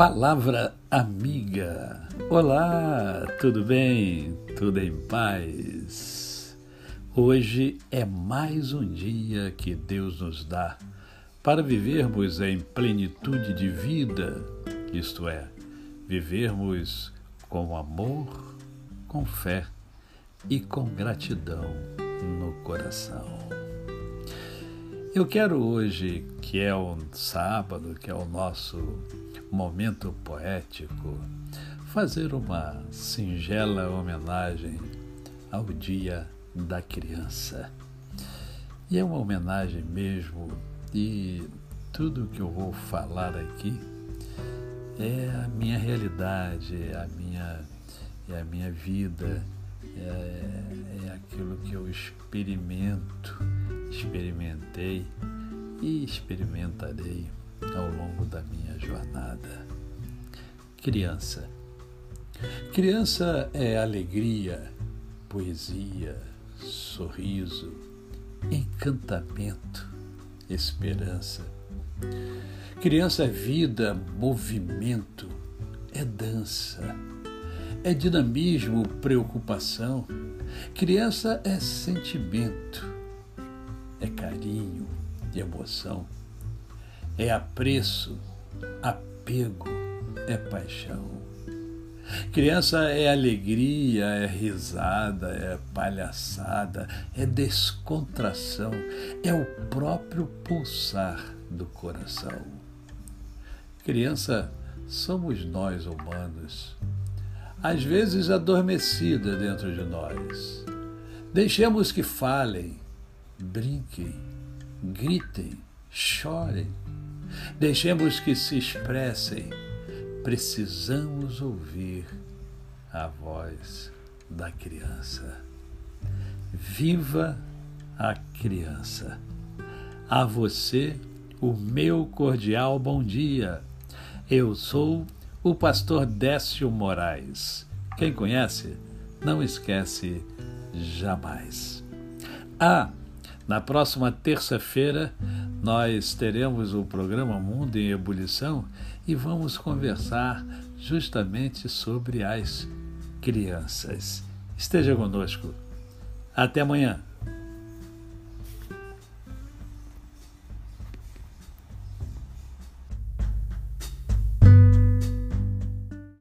Palavra amiga. Olá, tudo bem? Tudo em paz? Hoje é mais um dia que Deus nos dá para vivermos em plenitude de vida, isto é, vivermos com amor, com fé e com gratidão no coração. Eu quero hoje, que é um sábado, que é o nosso momento poético, fazer uma singela homenagem ao Dia da Criança. E é uma homenagem mesmo, e tudo que eu vou falar aqui é a minha realidade, é a minha, é a minha vida, é, é aquilo que eu experimento, experimentei e experimentarei ao longo da minha jornada. Criança. Criança é alegria, poesia, sorriso, encantamento, esperança. Criança é vida, movimento, é dança, é dinamismo, preocupação. Criança é sentimento, é carinho, emoção é apreço, apego, é paixão. Criança é alegria, é risada, é palhaçada, é descontração, é o próprio pulsar do coração. Criança somos nós humanos, às vezes adormecida dentro de nós. Deixemos que falem, brinquem, gritem, chorem, Deixemos que se expressem. Precisamos ouvir a voz da criança. Viva a criança. A você, o meu cordial bom dia. Eu sou o pastor Décio Moraes. Quem conhece, não esquece jamais. Ah, na próxima terça-feira nós teremos o programa Mundo em Ebulição e vamos conversar justamente sobre as crianças. Esteja conosco. Até amanhã.